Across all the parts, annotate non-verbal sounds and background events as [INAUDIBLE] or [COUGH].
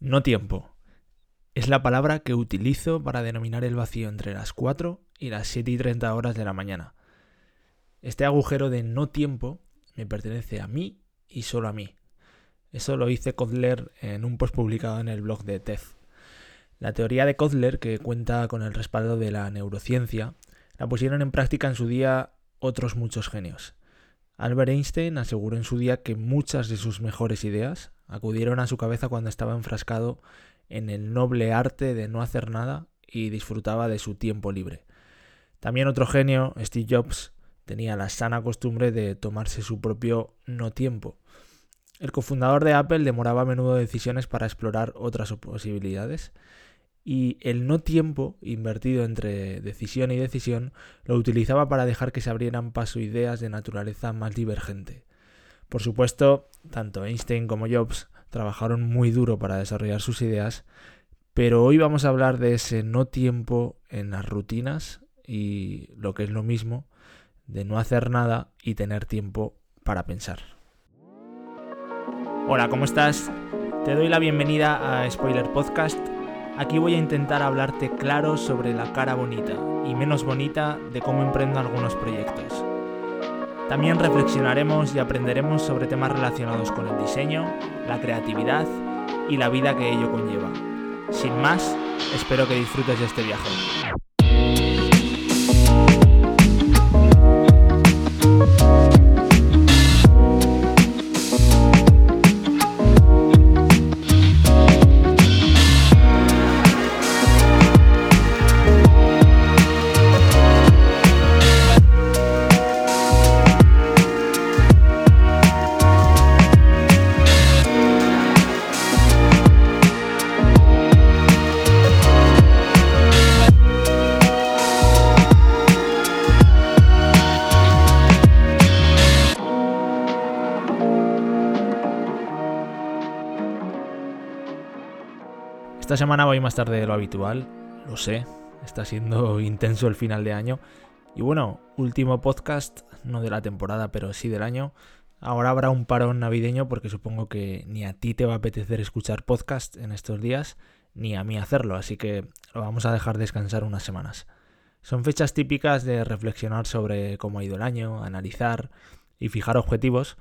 No tiempo. Es la palabra que utilizo para denominar el vacío entre las 4 y las 7 y 30 horas de la mañana. Este agujero de no tiempo me pertenece a mí y solo a mí. Eso lo hice Kotler en un post publicado en el blog de TED. La teoría de Kotler, que cuenta con el respaldo de la neurociencia, la pusieron en práctica en su día otros muchos genios. Albert Einstein aseguró en su día que muchas de sus mejores ideas acudieron a su cabeza cuando estaba enfrascado en el noble arte de no hacer nada y disfrutaba de su tiempo libre. También otro genio, Steve Jobs, tenía la sana costumbre de tomarse su propio no tiempo. El cofundador de Apple demoraba a menudo decisiones para explorar otras posibilidades y el no tiempo invertido entre decisión y decisión lo utilizaba para dejar que se abrieran paso ideas de naturaleza más divergente. Por supuesto, tanto Einstein como Jobs trabajaron muy duro para desarrollar sus ideas, pero hoy vamos a hablar de ese no tiempo en las rutinas y lo que es lo mismo, de no hacer nada y tener tiempo para pensar. Hola, ¿cómo estás? Te doy la bienvenida a Spoiler Podcast. Aquí voy a intentar hablarte claro sobre la cara bonita y menos bonita de cómo emprendo algunos proyectos. También reflexionaremos y aprenderemos sobre temas relacionados con el diseño, la creatividad y la vida que ello conlleva. Sin más, espero que disfrutes de este viaje. Esta semana voy más tarde de lo habitual, lo sé, está siendo [LAUGHS] intenso el final de año. Y bueno, último podcast, no de la temporada, pero sí del año. Ahora habrá un parón navideño porque supongo que ni a ti te va a apetecer escuchar podcast en estos días, ni a mí hacerlo, así que lo vamos a dejar descansar unas semanas. Son fechas típicas de reflexionar sobre cómo ha ido el año, analizar y fijar objetivos,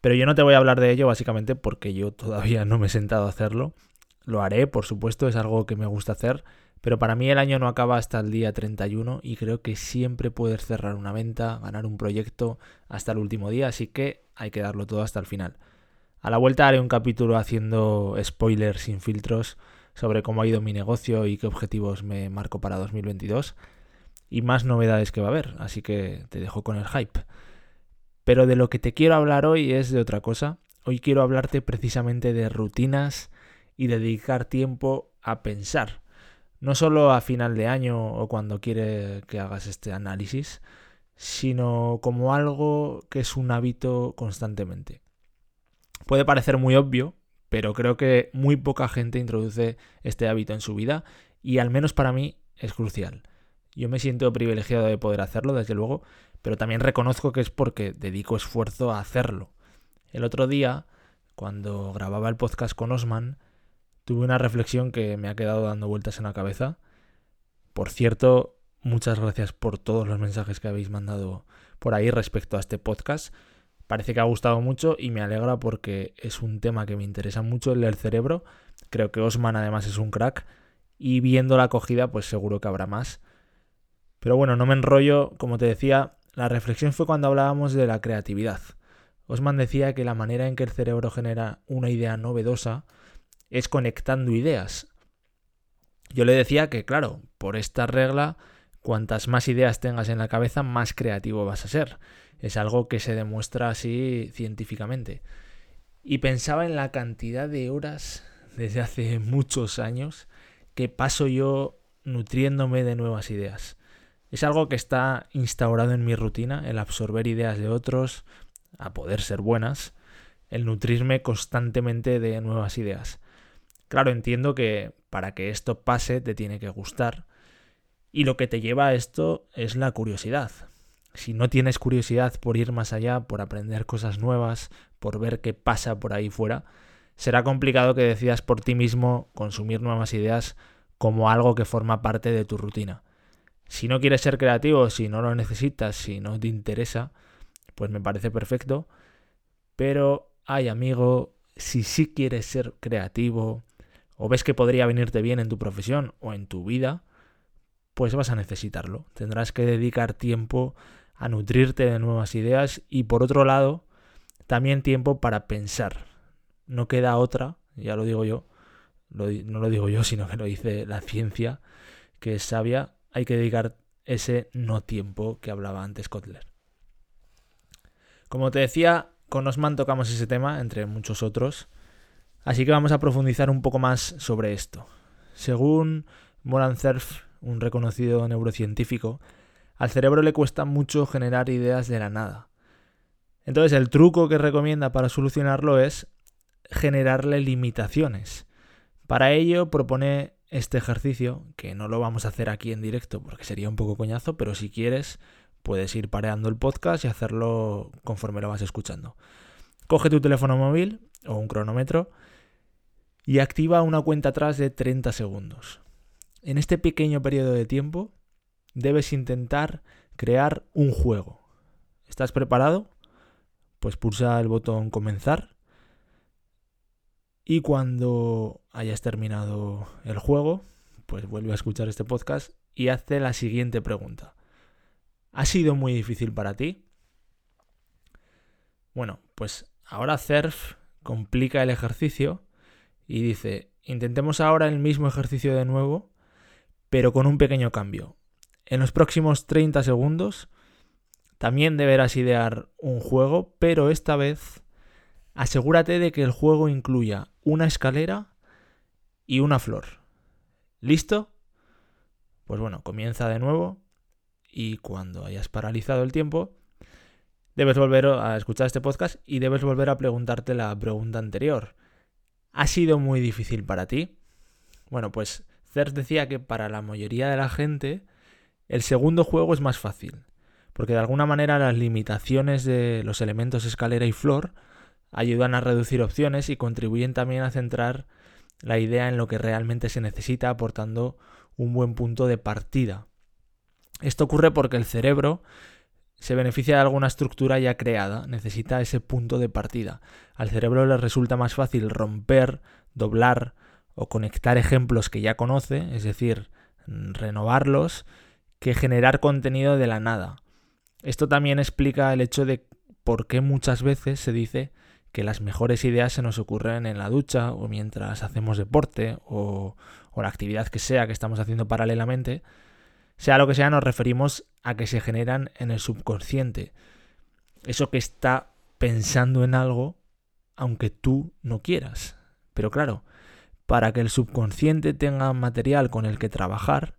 pero yo no te voy a hablar de ello básicamente porque yo todavía no me he sentado a hacerlo lo haré, por supuesto, es algo que me gusta hacer, pero para mí el año no acaba hasta el día 31 y creo que siempre puedes cerrar una venta, ganar un proyecto hasta el último día, así que hay que darlo todo hasta el final. A la vuelta haré un capítulo haciendo spoilers sin filtros sobre cómo ha ido mi negocio y qué objetivos me marco para 2022 y más novedades que va a haber, así que te dejo con el hype. Pero de lo que te quiero hablar hoy es de otra cosa. Hoy quiero hablarte precisamente de rutinas, y dedicar tiempo a pensar. No solo a final de año o cuando quiere que hagas este análisis, sino como algo que es un hábito constantemente. Puede parecer muy obvio, pero creo que muy poca gente introduce este hábito en su vida y al menos para mí es crucial. Yo me siento privilegiado de poder hacerlo, desde luego, pero también reconozco que es porque dedico esfuerzo a hacerlo. El otro día, cuando grababa el podcast con Osman, tuve una reflexión que me ha quedado dando vueltas en la cabeza. Por cierto, muchas gracias por todos los mensajes que habéis mandado por ahí respecto a este podcast. Parece que ha gustado mucho y me alegra porque es un tema que me interesa mucho, el del cerebro. Creo que Osman además es un crack y viendo la acogida pues seguro que habrá más. Pero bueno, no me enrollo, como te decía, la reflexión fue cuando hablábamos de la creatividad. Osman decía que la manera en que el cerebro genera una idea novedosa es conectando ideas. Yo le decía que, claro, por esta regla, cuantas más ideas tengas en la cabeza, más creativo vas a ser. Es algo que se demuestra así científicamente. Y pensaba en la cantidad de horas [LAUGHS] desde hace muchos años que paso yo nutriéndome de nuevas ideas. Es algo que está instaurado en mi rutina, el absorber ideas de otros, a poder ser buenas, el nutrirme constantemente de nuevas ideas. Claro, entiendo que para que esto pase te tiene que gustar. Y lo que te lleva a esto es la curiosidad. Si no tienes curiosidad por ir más allá, por aprender cosas nuevas, por ver qué pasa por ahí fuera, será complicado que decidas por ti mismo consumir nuevas ideas como algo que forma parte de tu rutina. Si no quieres ser creativo, si no lo necesitas, si no te interesa, pues me parece perfecto. Pero, ay amigo, si sí quieres ser creativo o ves que podría venirte bien en tu profesión o en tu vida, pues vas a necesitarlo. Tendrás que dedicar tiempo a nutrirte de nuevas ideas y por otro lado, también tiempo para pensar. No queda otra, ya lo digo yo, no lo digo yo, sino que lo dice la ciencia, que es sabia, hay que dedicar ese no tiempo que hablaba antes Kotler. Como te decía, con Osman tocamos ese tema, entre muchos otros, así que vamos a profundizar un poco más sobre esto. Según Moran Cerf, un reconocido neurocientífico, al cerebro le cuesta mucho generar ideas de la nada. Entonces el truco que recomienda para solucionarlo es generarle limitaciones. Para ello propone este ejercicio, que no lo vamos a hacer aquí en directo porque sería un poco coñazo, pero si quieres puedes ir pareando el podcast y hacerlo conforme lo vas escuchando. Coge tu teléfono móvil o un cronómetro y activa una cuenta atrás de 30 segundos. En este pequeño periodo de tiempo debes intentar crear un juego. ¿Estás preparado? Pues pulsa el botón comenzar. Y cuando hayas terminado el juego, pues vuelve a escuchar este podcast y hazte la siguiente pregunta. ¿Ha sido muy difícil para ti? Bueno, pues ahora CERF complica el ejercicio y dice, intentemos ahora el mismo ejercicio de nuevo, pero con un pequeño cambio. En los próximos 30 segundos también deberás idear un juego, pero esta vez asegúrate de que el juego incluya una escalera y una flor. ¿Listo? Pues bueno, comienza de nuevo y cuando hayas paralizado el tiempo, debes volver a escuchar este podcast y debes volver a preguntarte la pregunta anterior. ¿Ha sido muy difícil para ti? Bueno, pues Cers decía que para la mayoría de la gente el segundo juego es más fácil, porque de alguna manera las limitaciones de los elementos escalera y flor ayudan a reducir opciones y contribuyen también a centrar la idea en lo que realmente se necesita, aportando un buen punto de partida. Esto ocurre porque el cerebro se beneficia de alguna estructura ya creada, necesita ese punto de partida. Al cerebro le resulta más fácil romper, doblar o conectar ejemplos que ya conoce, es decir, renovarlos, que generar contenido de la nada. Esto también explica el hecho de por qué muchas veces se dice que las mejores ideas se nos ocurren en la ducha o mientras hacemos deporte o, la actividad que sea que estamos haciendo paralelamente. Sea lo que sea, nos referimos a que se generan en el subconsciente. Eso que está pensando en algo aunque tú no quieras. Pero claro, para que el subconsciente tenga material con el que trabajar,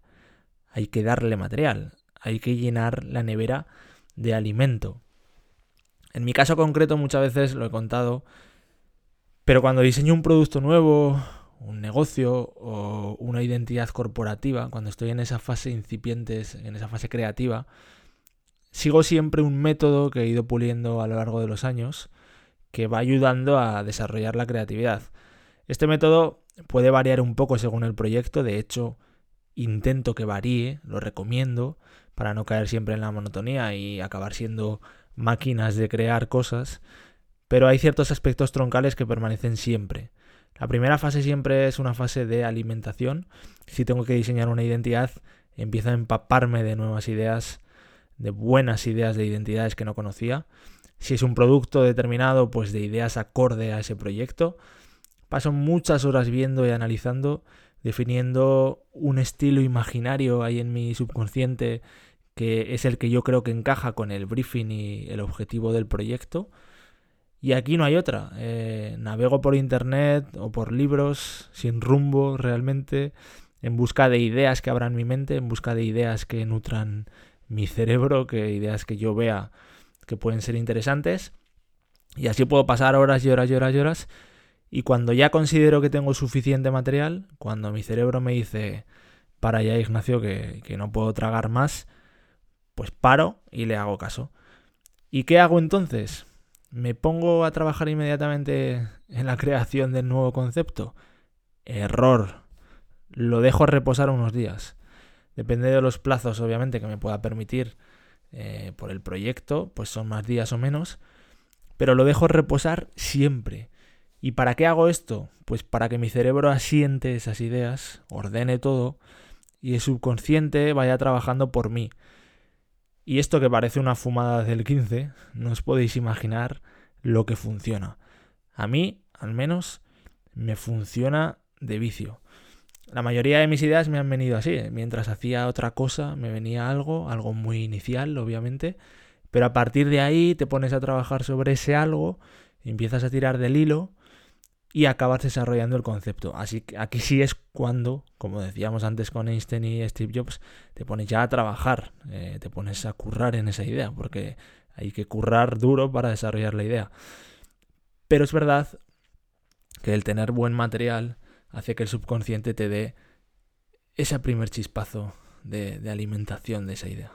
hay que darle material, hay que llenar la nevera de alimento. En mi caso concreto muchas veces lo he contado, pero cuando diseño un producto nuevo, un negocio o una identidad corporativa, cuando estoy en esa fase incipiente, en esa fase creativa, sigo siempre un método que he ido puliendo a lo largo de los años que va ayudando a desarrollar la creatividad. Este método puede variar un poco según el proyecto, de hecho intento que varíe, lo recomiendo, para no caer siempre en la monotonía y acabar siendo máquinas de crear cosas, pero hay ciertos aspectos troncales que permanecen siempre. La primera fase siempre es una fase de alimentación. Si tengo que diseñar una identidad, empiezo a empaparme de nuevas ideas, de buenas ideas de identidades que no conocía. Si es un producto determinado, pues de ideas acorde a ese proyecto. Paso muchas horas viendo y analizando definiendo un estilo imaginario ahí en mi subconsciente que es el que yo creo que encaja con el briefing y el objetivo del proyecto. Y aquí no hay otra. Eh, navego por internet o por libros sin rumbo realmente, en busca de ideas que abran mi mente, en busca de ideas que nutran mi cerebro, que ideas que yo vea que pueden ser interesantes. Y así puedo pasar horas y horas y horas y horas y cuando ya considero que tengo suficiente material, cuando mi cerebro me dice, para ya Ignacio, que, que no puedo tragar más, pues paro y le hago caso. ¿Y qué hago entonces? ¿Me pongo a trabajar inmediatamente en la creación del nuevo concepto? Error. Lo dejo reposar unos días. Depende de los plazos, obviamente, que me pueda permitir eh, por el proyecto, pues son más días o menos, pero lo dejo reposar siempre. ¿Y para qué hago esto? Pues para que mi cerebro asiente esas ideas, ordene todo y el subconsciente vaya trabajando por mí. Y esto que parece una fumada del 15, no os podéis imaginar lo que funciona. A mí, al menos, me funciona de vicio. La mayoría de mis ideas me han venido así. Mientras hacía otra cosa, me venía algo, algo muy inicial, obviamente. Pero a partir de ahí te pones a trabajar sobre ese algo, empiezas a tirar del hilo y acabas desarrollando el concepto. Así que aquí sí es cuando, como decíamos antes con Einstein y Steve Jobs, te pones ya a trabajar, eh, te pones a currar en esa idea, porque hay que currar duro para desarrollar la idea. Pero es verdad que el tener buen material hace que el subconsciente te dé ese primer chispazo de alimentación de esa idea.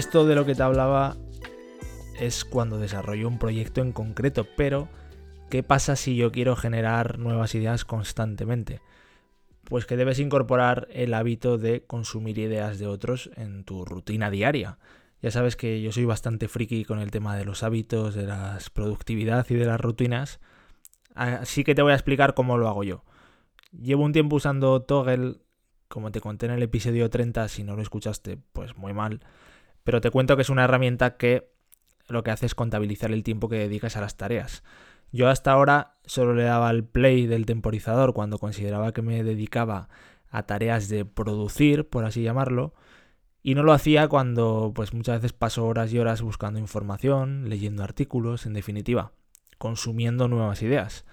Esto de lo que te hablaba es cuando desarrollo un proyecto en concreto, pero ¿qué pasa si yo quiero generar nuevas ideas constantemente? Pues que debes incorporar el hábito de consumir ideas de otros en tu rutina diaria. Ya sabes que yo soy bastante friki con el tema de los hábitos, de la productividad y de las rutinas, así que te voy a explicar cómo lo hago yo. Llevo un tiempo usando Toggle, como te conté en el episodio 30, si no lo escuchaste, pues muy mal pero te cuento que es una herramienta que lo que hace es contabilizar el tiempo que dedicas a las tareas. Yo hasta ahora solo le daba el play del temporizador cuando consideraba que me dedicaba a tareas de producir, por así llamarlo, y no lo hacía cuando pues muchas veces paso horas y horas buscando información, leyendo artículos, en definitiva, consumiendo nuevas ideas.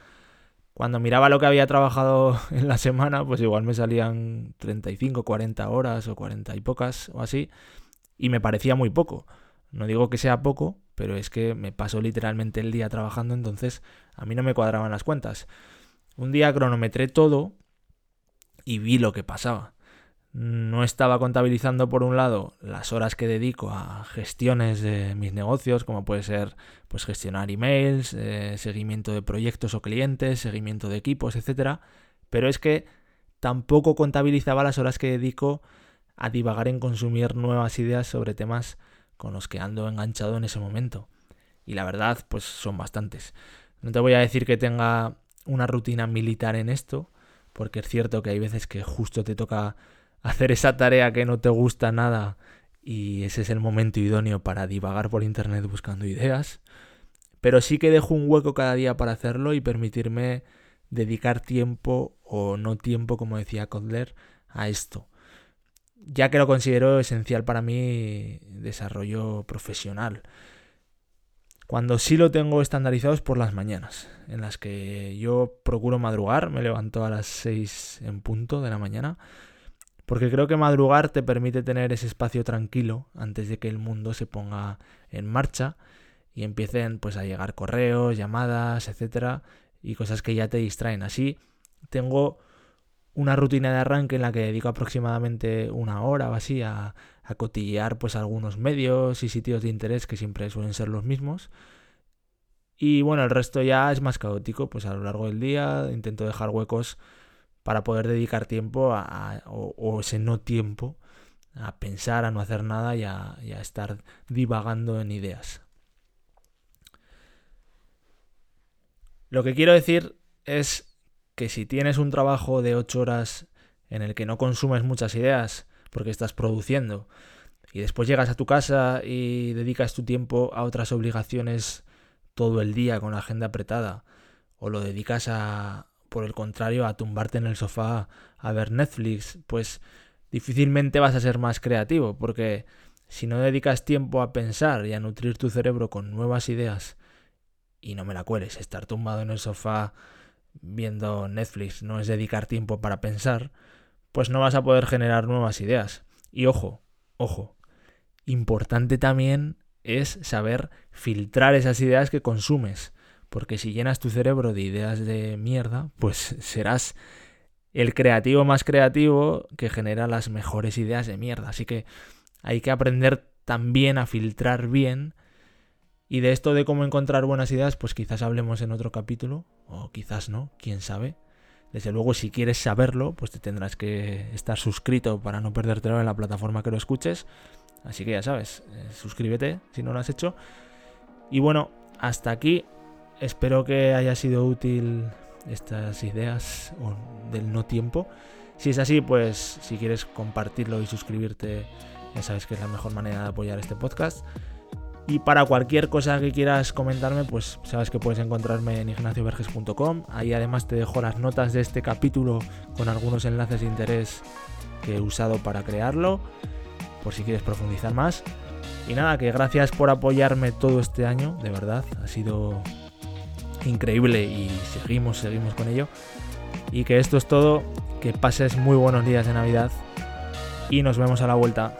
Cuando miraba lo que había trabajado [LAUGHS] en la semana, pues igual me salían 35, 40 horas o 40 y pocas o así, y me parecía muy poco. No digo que sea poco, pero es que me paso literalmente el día trabajando, entonces a mí no me cuadraban las cuentas. Un día cronometré todo y vi lo que pasaba. No estaba contabilizando por un lado las horas que dedico a gestiones de mis negocios, como puede ser pues gestionar emails, eh, seguimiento de proyectos o clientes, seguimiento de equipos, etcétera, pero es que tampoco contabilizaba las horas que dedico a divagar en consumir nuevas ideas sobre temas con los que ando enganchado en ese momento. Y la verdad, pues son bastantes. No te voy a decir que tenga una rutina militar en esto, porque es cierto que hay veces que justo te toca hacer esa tarea que no te gusta nada y ese es el momento idóneo para divagar por internet buscando ideas. Pero sí que dejo un hueco cada día para hacerlo y permitirme dedicar tiempo o no tiempo, como decía Kotler, a esto ya que lo considero esencial para mi desarrollo profesional. Cuando sí lo tengo estandarizado es por las mañanas, en las que yo procuro madrugar, me levanto a las 6 en punto de la mañana, porque creo que madrugar te permite tener ese espacio tranquilo antes de que el mundo se ponga en marcha y empiecen pues a llegar correos, llamadas, etcétera, y cosas que ya te distraen. Así tengo una rutina de arranque en la que dedico aproximadamente una hora o así a, a cotillear pues algunos medios y sitios de interés que siempre suelen ser los mismos. Y bueno, el resto ya es más caótico, pues a lo largo del día intento dejar huecos para poder dedicar tiempo a, o, ese no tiempo a pensar, a no hacer nada y a, y a estar divagando en ideas. Lo que quiero decir es que si tienes un trabajo de 8 horas en el que no consumes muchas ideas porque estás produciendo y después llegas a tu casa y dedicas tu tiempo a otras obligaciones todo el día con la agenda apretada o lo dedicas a por el contrario a tumbarte en el sofá a ver Netflix, pues difícilmente vas a ser más creativo, porque si no dedicas tiempo a pensar y a nutrir tu cerebro con nuevas ideas, y no me la cueles, estar tumbado en el sofá viendo Netflix no es dedicar tiempo para pensar, pues no vas a poder generar nuevas ideas. Y ojo, ojo, importante también es saber filtrar esas ideas que consumes, porque si llenas tu cerebro de ideas de mierda, pues serás el creativo más creativo que genera las mejores ideas de mierda. Así que hay que aprender también a filtrar bien. Y de esto de cómo encontrar buenas ideas, pues quizás hablemos en otro capítulo, o quizás no, quién sabe. Desde luego, si quieres saberlo, pues te tendrás que estar suscrito para no perdértelo en la plataforma que lo escuches. Así que ya sabes, eh, suscríbete si no lo has hecho. Y bueno, hasta aquí. Espero que haya sido útil estas ideas del no tiempo. Si es así, pues si quieres compartirlo y suscribirte, ya sabes que es la mejor manera de apoyar este podcast. Y para cualquier cosa que quieras comentarme, pues sabes que puedes encontrarme en ignacioverges.com. Ahí además te dejo las notas de este capítulo con algunos enlaces de interés que he usado para crearlo, por si quieres profundizar más. Y nada, que gracias por apoyarme todo este año, de verdad, ha sido increíble y seguimos, seguimos con ello. Y que esto es todo, que pases muy buenos días de Navidad y nos vemos a la vuelta.